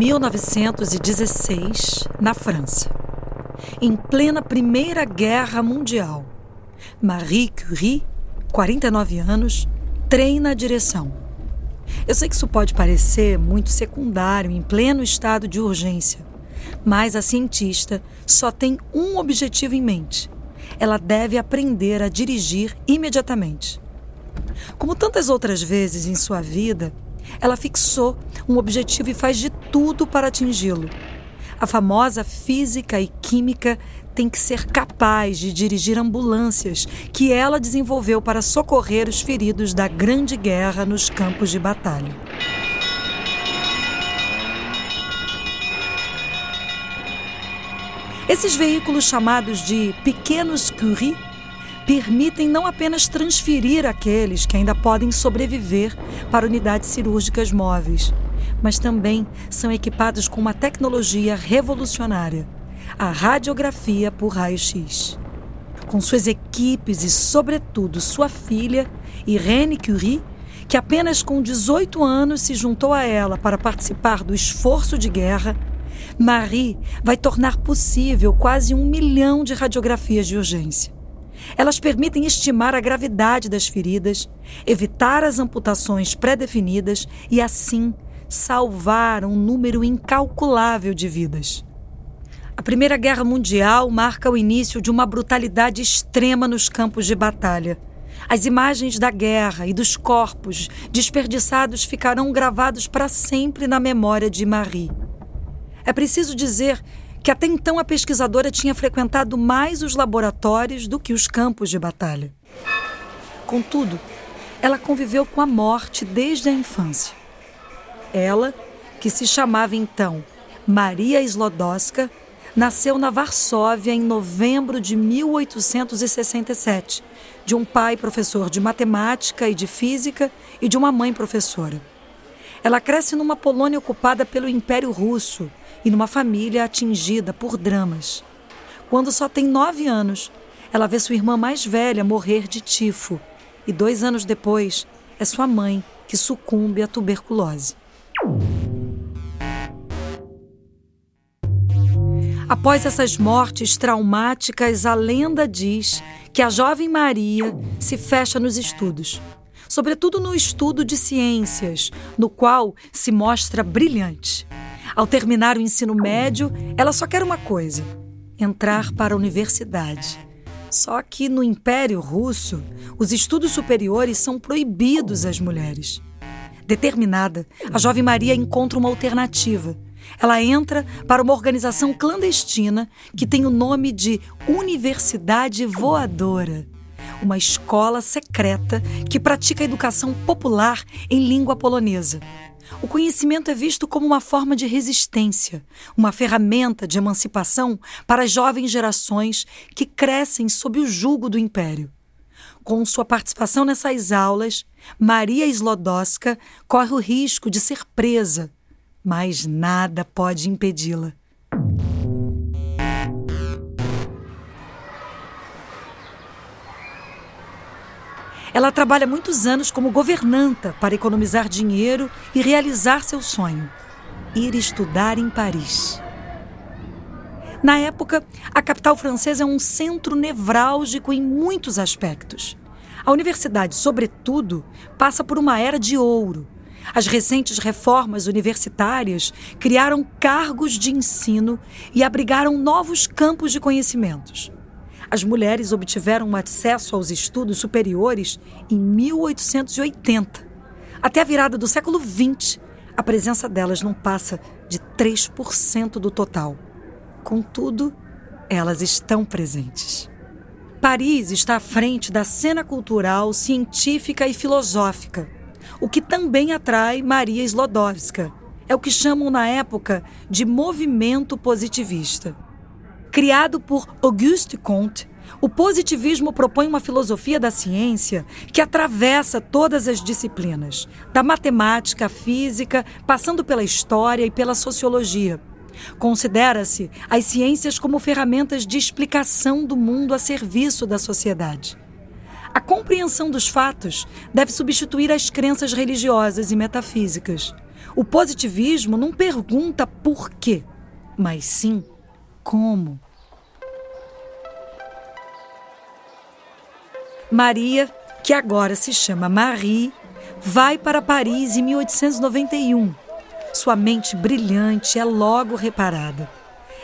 1916, na França. Em plena Primeira Guerra Mundial, Marie Curie, 49 anos, treina a direção. Eu sei que isso pode parecer muito secundário em pleno estado de urgência, mas a cientista só tem um objetivo em mente. Ela deve aprender a dirigir imediatamente. Como tantas outras vezes em sua vida, ela fixou um objetivo e faz de tudo para atingi-lo. A famosa física e química tem que ser capaz de dirigir ambulâncias que ela desenvolveu para socorrer os feridos da Grande Guerra nos campos de batalha. Esses veículos chamados de pequenos Curie permitem não apenas transferir aqueles que ainda podem sobreviver para unidades cirúrgicas móveis, mas também são equipados com uma tecnologia revolucionária, a radiografia por raio-x. Com suas equipes e, sobretudo, sua filha, Irene Curie, que apenas com 18 anos se juntou a ela para participar do esforço de guerra, Marie vai tornar possível quase um milhão de radiografias de urgência. Elas permitem estimar a gravidade das feridas, evitar as amputações pré-definidas e, assim, salvar um número incalculável de vidas. A Primeira Guerra Mundial marca o início de uma brutalidade extrema nos campos de batalha. As imagens da guerra e dos corpos desperdiçados ficarão gravados para sempre na memória de Marie. É preciso dizer que até então a pesquisadora tinha frequentado mais os laboratórios do que os campos de batalha. Contudo, ela conviveu com a morte desde a infância. Ela, que se chamava então Maria Slodowska, nasceu na Varsóvia em novembro de 1867, de um pai professor de matemática e de física e de uma mãe professora. Ela cresce numa Polônia ocupada pelo Império Russo e numa família atingida por dramas. Quando só tem nove anos, ela vê sua irmã mais velha morrer de tifo e dois anos depois é sua mãe que sucumbe à tuberculose. Após essas mortes traumáticas, a lenda diz que a jovem Maria se fecha nos estudos, sobretudo no estudo de ciências, no qual se mostra brilhante. Ao terminar o ensino médio, ela só quer uma coisa: entrar para a universidade. Só que no Império Russo, os estudos superiores são proibidos às mulheres. Determinada, a jovem Maria encontra uma alternativa. Ela entra para uma organização clandestina que tem o nome de Universidade Voadora uma escola secreta que pratica educação popular em língua polonesa. O conhecimento é visto como uma forma de resistência, uma ferramenta de emancipação para as jovens gerações que crescem sob o jugo do império. Com sua participação nessas aulas, Maria Slodowska corre o risco de ser presa, mas nada pode impedi-la. Ela trabalha muitos anos como governanta para economizar dinheiro e realizar seu sonho: ir estudar em Paris. Na época, a capital francesa é um centro nevrálgico em muitos aspectos. A universidade, sobretudo, passa por uma era de ouro. As recentes reformas universitárias criaram cargos de ensino e abrigaram novos campos de conhecimentos. As mulheres obtiveram acesso aos estudos superiores em 1880. Até a virada do século XX, a presença delas não passa de 3% do total. Contudo, elas estão presentes. Paris está à frente da cena cultural, científica e filosófica, o que também atrai Maria Slodowska. É o que chamam na época de movimento positivista. Criado por Auguste Comte, o positivismo propõe uma filosofia da ciência que atravessa todas as disciplinas, da matemática à física, passando pela história e pela sociologia. Considera-se as ciências como ferramentas de explicação do mundo a serviço da sociedade. A compreensão dos fatos deve substituir as crenças religiosas e metafísicas. O positivismo não pergunta por quê, mas sim como. Maria, que agora se chama Marie, vai para Paris em 1891. Sua mente brilhante é logo reparada.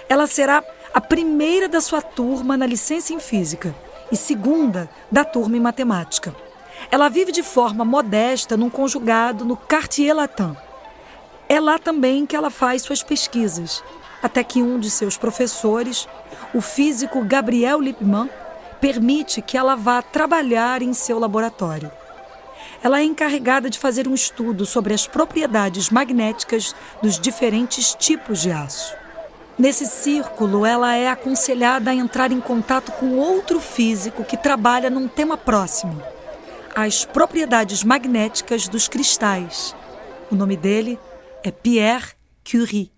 Ela será a primeira da sua turma na licença em física e segunda da turma em matemática. Ela vive de forma modesta num conjugado no Quartier Latin. É lá também que ela faz suas pesquisas, até que um de seus professores, o físico Gabriel Lippmann, permite que ela vá trabalhar em seu laboratório. Ela é encarregada de fazer um estudo sobre as propriedades magnéticas dos diferentes tipos de aço. Nesse círculo, ela é aconselhada a entrar em contato com outro físico que trabalha num tema próximo: as propriedades magnéticas dos cristais. O nome dele é Pierre Curie.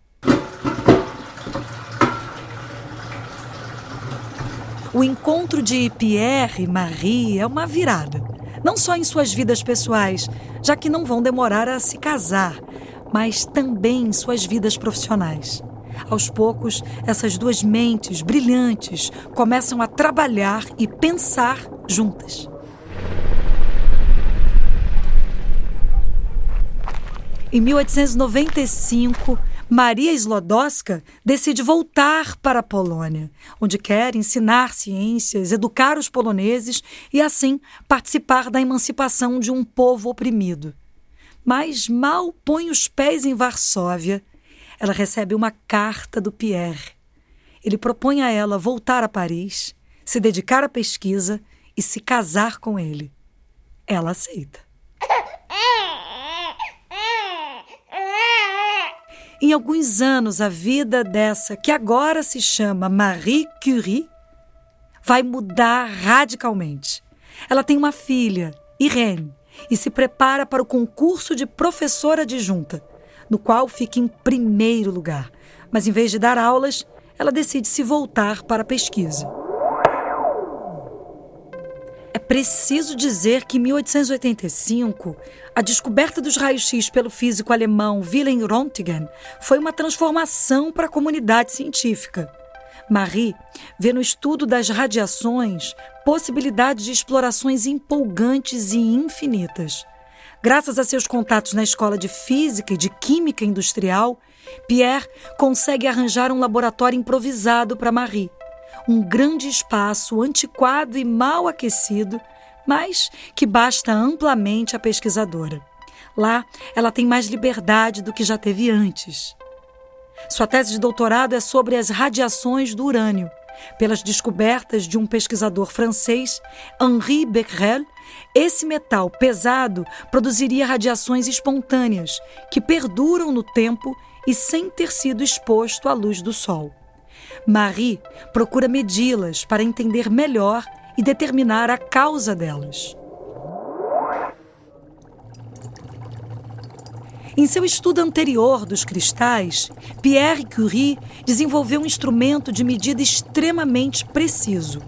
O encontro de Pierre e Marie é uma virada, não só em suas vidas pessoais, já que não vão demorar a se casar, mas também em suas vidas profissionais. Aos poucos, essas duas mentes brilhantes começam a trabalhar e pensar juntas. Em 1895, Maria Slodowska decide voltar para a Polônia, onde quer ensinar ciências, educar os poloneses e, assim, participar da emancipação de um povo oprimido. Mas mal põe os pés em Varsóvia, ela recebe uma carta do Pierre. Ele propõe a ela voltar a Paris, se dedicar à pesquisa e se casar com ele. Ela aceita. Em alguns anos, a vida dessa, que agora se chama Marie Curie, vai mudar radicalmente. Ela tem uma filha, Irene, e se prepara para o concurso de professora adjunta, no qual fica em primeiro lugar. Mas em vez de dar aulas, ela decide se voltar para a pesquisa. É preciso dizer que em 1885, a descoberta dos raios-x pelo físico alemão Wilhelm Röntgen foi uma transformação para a comunidade científica. Marie vê no estudo das radiações possibilidades de explorações empolgantes e infinitas. Graças a seus contatos na escola de física e de química industrial, Pierre consegue arranjar um laboratório improvisado para Marie um grande espaço antiquado e mal aquecido, mas que basta amplamente à pesquisadora. Lá, ela tem mais liberdade do que já teve antes. Sua tese de doutorado é sobre as radiações do urânio. Pelas descobertas de um pesquisador francês, Henri Becquerel, esse metal pesado produziria radiações espontâneas que perduram no tempo e sem ter sido exposto à luz do Sol. Marie procura medi-las para entender melhor e determinar a causa delas. Em seu estudo anterior dos cristais, Pierre Curie desenvolveu um instrumento de medida extremamente preciso,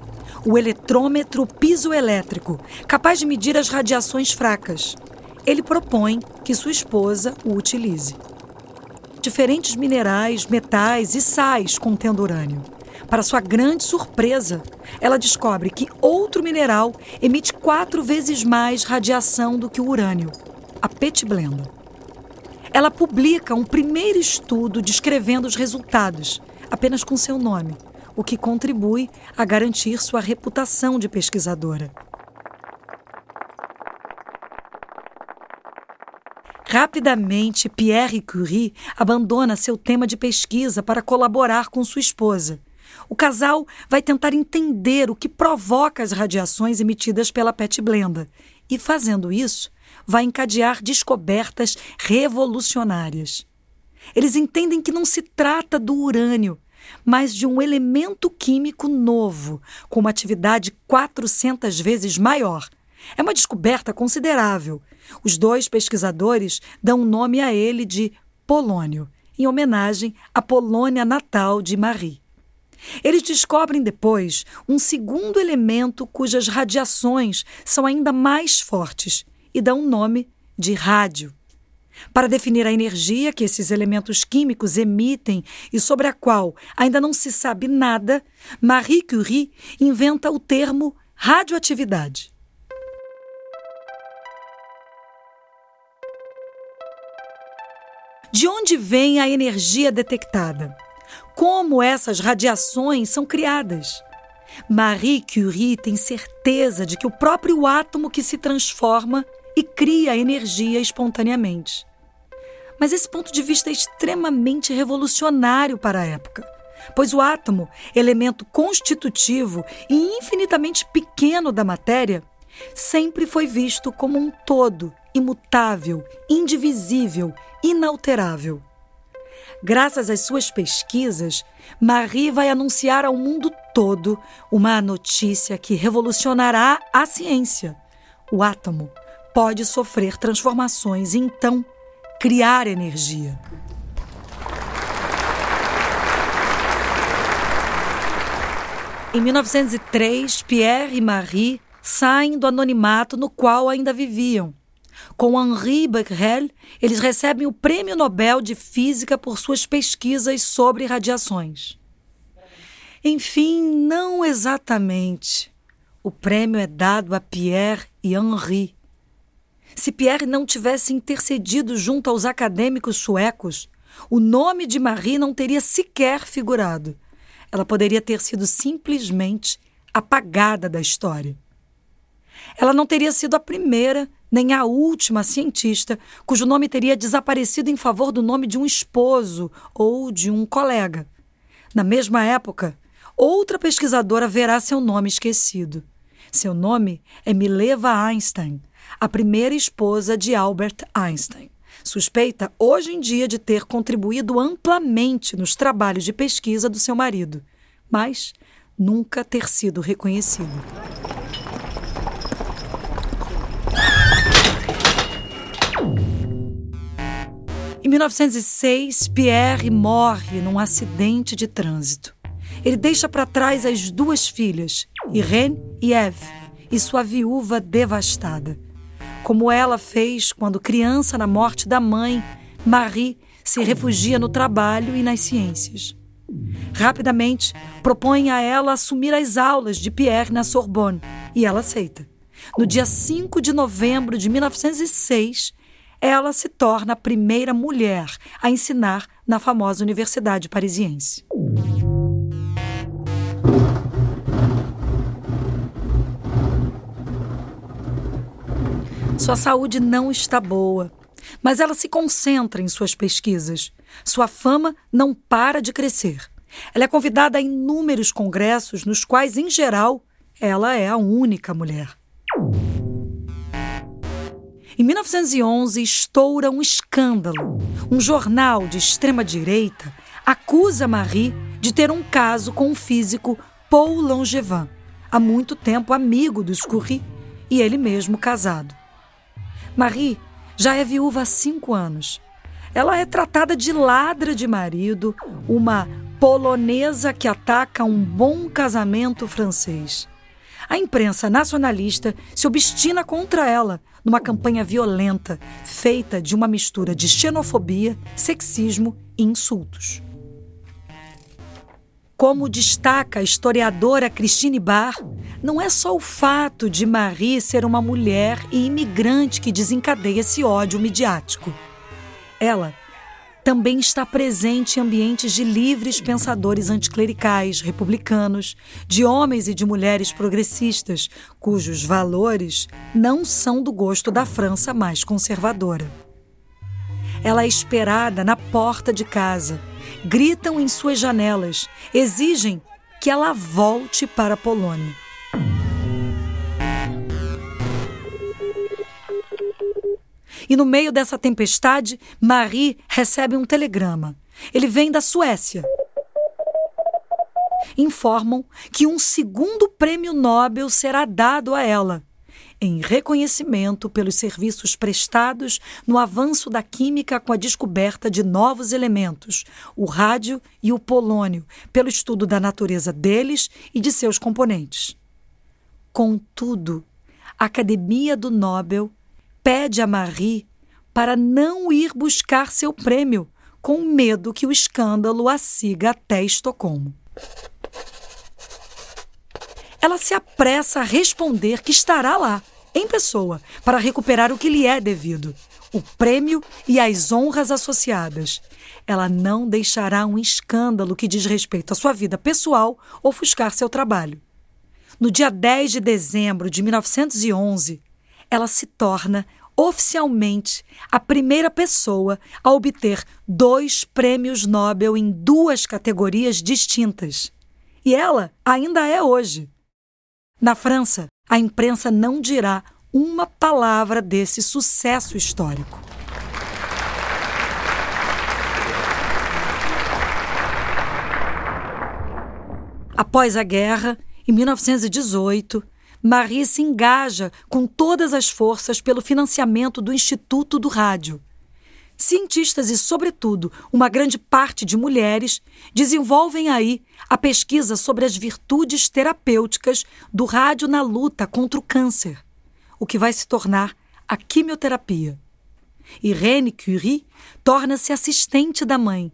o eletrômetro pisoelétrico, capaz de medir as radiações fracas. Ele propõe que sua esposa o utilize diferentes minerais, metais e sais contendo urânio. Para sua grande surpresa, ela descobre que outro mineral emite quatro vezes mais radiação do que o urânio, a petblenda. Ela publica um primeiro estudo descrevendo os resultados, apenas com seu nome, o que contribui a garantir sua reputação de pesquisadora. Rapidamente, Pierre Curie abandona seu tema de pesquisa para colaborar com sua esposa. O casal vai tentar entender o que provoca as radiações emitidas pela PET blenda e, fazendo isso, vai encadear descobertas revolucionárias. Eles entendem que não se trata do urânio, mas de um elemento químico novo, com uma atividade 400 vezes maior. É uma descoberta considerável. Os dois pesquisadores dão nome a ele de polônio, em homenagem à Polônia natal de Marie. Eles descobrem depois um segundo elemento cujas radiações são ainda mais fortes e dão o nome de rádio. Para definir a energia que esses elementos químicos emitem e sobre a qual ainda não se sabe nada, Marie Curie inventa o termo radioatividade. De onde vem a energia detectada? Como essas radiações são criadas? Marie Curie tem certeza de que o próprio átomo que se transforma e cria energia espontaneamente. Mas esse ponto de vista é extremamente revolucionário para a época, pois o átomo, elemento constitutivo e infinitamente pequeno da matéria, sempre foi visto como um todo, imutável, indivisível, inalterável. Graças às suas pesquisas, Marie vai anunciar ao mundo todo uma notícia que revolucionará a ciência. O átomo pode sofrer transformações e então criar energia. Em 1903, Pierre e Marie saem do anonimato no qual ainda viviam. Com Henri Becquerel, eles recebem o Prêmio Nobel de Física por suas pesquisas sobre radiações. Enfim, não exatamente. O prêmio é dado a Pierre e Henri. Se Pierre não tivesse intercedido junto aos acadêmicos suecos, o nome de Marie não teria sequer figurado. Ela poderia ter sido simplesmente apagada da história. Ela não teria sido a primeira nem a última cientista cujo nome teria desaparecido em favor do nome de um esposo ou de um colega. Na mesma época, outra pesquisadora verá seu nome esquecido. Seu nome é Mileva Einstein, a primeira esposa de Albert Einstein. Suspeita hoje em dia de ter contribuído amplamente nos trabalhos de pesquisa do seu marido, mas nunca ter sido reconhecido. Em 1906, Pierre morre num acidente de trânsito. Ele deixa para trás as duas filhas, Irene e Eve, e sua viúva devastada. Como ela fez quando criança na morte da mãe, Marie se refugia no trabalho e nas ciências. Rapidamente, propõe a ela assumir as aulas de Pierre na Sorbonne, e ela aceita. No dia 5 de novembro de 1906, ela se torna a primeira mulher a ensinar na famosa Universidade Parisiense. Sua saúde não está boa, mas ela se concentra em suas pesquisas. Sua fama não para de crescer. Ela é convidada a inúmeros congressos, nos quais, em geral, ela é a única mulher. Em 1911, estoura um escândalo. Um jornal de extrema-direita acusa Marie de ter um caso com o físico Paul Langevin, há muito tempo amigo dos Curie e ele mesmo casado. Marie já é viúva há cinco anos. Ela é tratada de ladra de marido, uma polonesa que ataca um bom casamento francês. A imprensa nacionalista se obstina contra ela numa campanha violenta, feita de uma mistura de xenofobia, sexismo e insultos. Como destaca a historiadora Christine Barr, não é só o fato de Marie ser uma mulher e imigrante que desencadeia esse ódio midiático. Ela também está presente em ambientes de livres pensadores anticlericais, republicanos, de homens e de mulheres progressistas, cujos valores não são do gosto da França mais conservadora. ela é esperada na porta de casa. Gritam em suas janelas, exigem que ela volte para a Polônia. E no meio dessa tempestade, Marie recebe um telegrama. Ele vem da Suécia. Informam que um segundo prêmio Nobel será dado a ela em reconhecimento pelos serviços prestados no avanço da química com a descoberta de novos elementos, o rádio e o polônio, pelo estudo da natureza deles e de seus componentes. Contudo, a Academia do Nobel pede a Marie para não ir buscar seu prêmio, com medo que o escândalo a siga até Estocolmo. Ela se apressa a responder que estará lá, em pessoa, para recuperar o que lhe é devido, o prêmio e as honras associadas. Ela não deixará um escândalo que diz respeito à sua vida pessoal ofuscar seu trabalho. No dia 10 de dezembro de 1911, ela se torna oficialmente a primeira pessoa a obter dois prêmios Nobel em duas categorias distintas. E ela ainda é hoje. Na França, a imprensa não dirá uma palavra desse sucesso histórico. Após a guerra, em 1918, Marie se engaja com todas as forças pelo financiamento do Instituto do Rádio cientistas e, sobretudo, uma grande parte de mulheres desenvolvem aí a pesquisa sobre as virtudes terapêuticas do rádio na luta contra o câncer, o que vai se tornar a quimioterapia. Irene Curie torna-se assistente da mãe.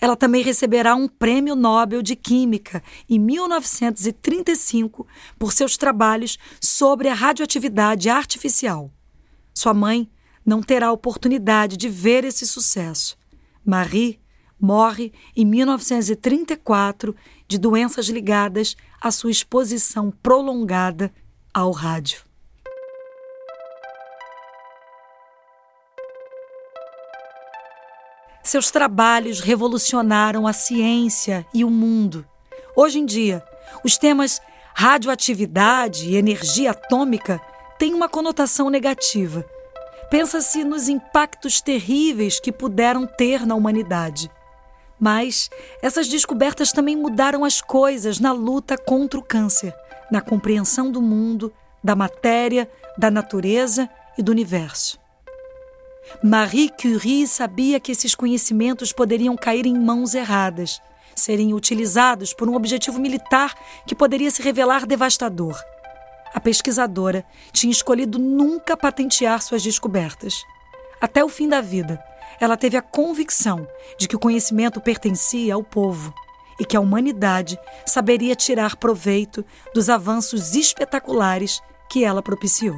Ela também receberá um prêmio Nobel de Química em 1935 por seus trabalhos sobre a radioatividade artificial. Sua mãe não terá oportunidade de ver esse sucesso. Marie morre em 1934 de doenças ligadas à sua exposição prolongada ao rádio. Seus trabalhos revolucionaram a ciência e o mundo. Hoje em dia, os temas radioatividade e energia atômica têm uma conotação negativa Pensa-se nos impactos terríveis que puderam ter na humanidade. Mas essas descobertas também mudaram as coisas na luta contra o câncer, na compreensão do mundo, da matéria, da natureza e do universo. Marie Curie sabia que esses conhecimentos poderiam cair em mãos erradas, serem utilizados por um objetivo militar que poderia se revelar devastador. A pesquisadora tinha escolhido nunca patentear suas descobertas. Até o fim da vida, ela teve a convicção de que o conhecimento pertencia ao povo e que a humanidade saberia tirar proveito dos avanços espetaculares que ela propiciou.